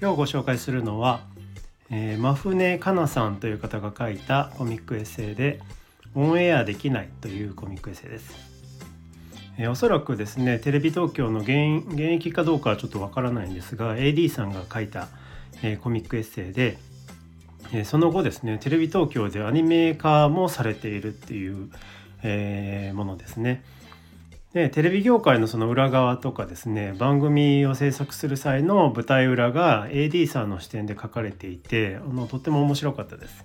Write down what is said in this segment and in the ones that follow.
今日ご紹介するのは、えー、真船かなさんという方が書いたコミックエッセイで「オンエアできない」というコミックエッセイです。えー、おそらくですねテレビ東京の現現役かどうかはちょっとわからないんですが AD さんが書いた、えー、コミックエッセイで、えー、その後ですねテレビ東京でアニメ化もされているっていう、えー、ものですね。でテレビ業界のその裏側とかですね番組を制作する際の舞台裏が AD さんの視点で書かれていてあのとっても面白かったです。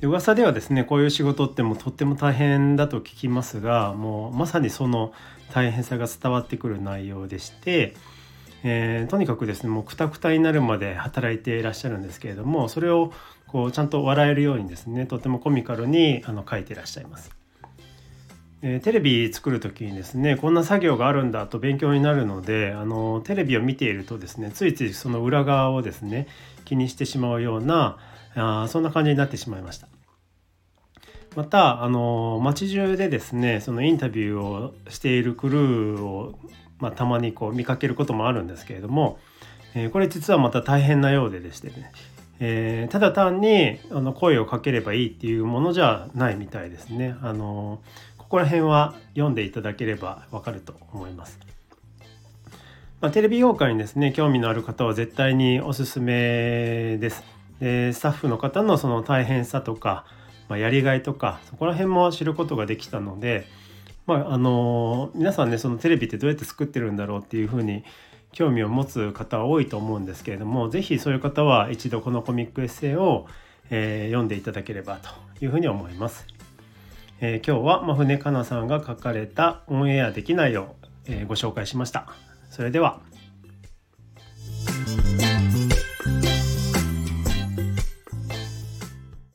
で噂ではですねこういう仕事ってもとっても大変だと聞きますがもうまさにその大変さが伝わってくる内容でして、えー、とにかくですねもうくたくたになるまで働いていらっしゃるんですけれどもそれをこうちゃんと笑えるようにですねとてもコミカルにあの書いていらっしゃいます。えー、テレビ作る時にですねこんな作業があるんだと勉強になるのであのテレビを見ているとですねついついその裏側をですね気にしてしまうようなあそんな感じになってしまいました。またあの街中でですねそのインタビューをしているクルーを、まあ、たまにこう見かけることもあるんですけれども、えー、これ実はまた大変なようででしてね、えー、ただ単にあの声をかければいいっていうものじゃないみたいですね。あのここら辺は読んでいただければわかると思います。まあ、テレビ業界にですね興味のある方は絶対におすすめです。でスタッフの方のその大変さとか、まあ、やりがいとかそこら辺も知ることができたので、まあ、あの皆さんねそのテレビってどうやって作ってるんだろうっていうふうに興味を持つ方は多いと思うんですけれども是非そういう方は一度このコミックエッセイを、えー、読んでいただければというふうに思います。えー、今日は真船かなさんが書かれたオンエアできないを、えー、ご紹介しました。それでは。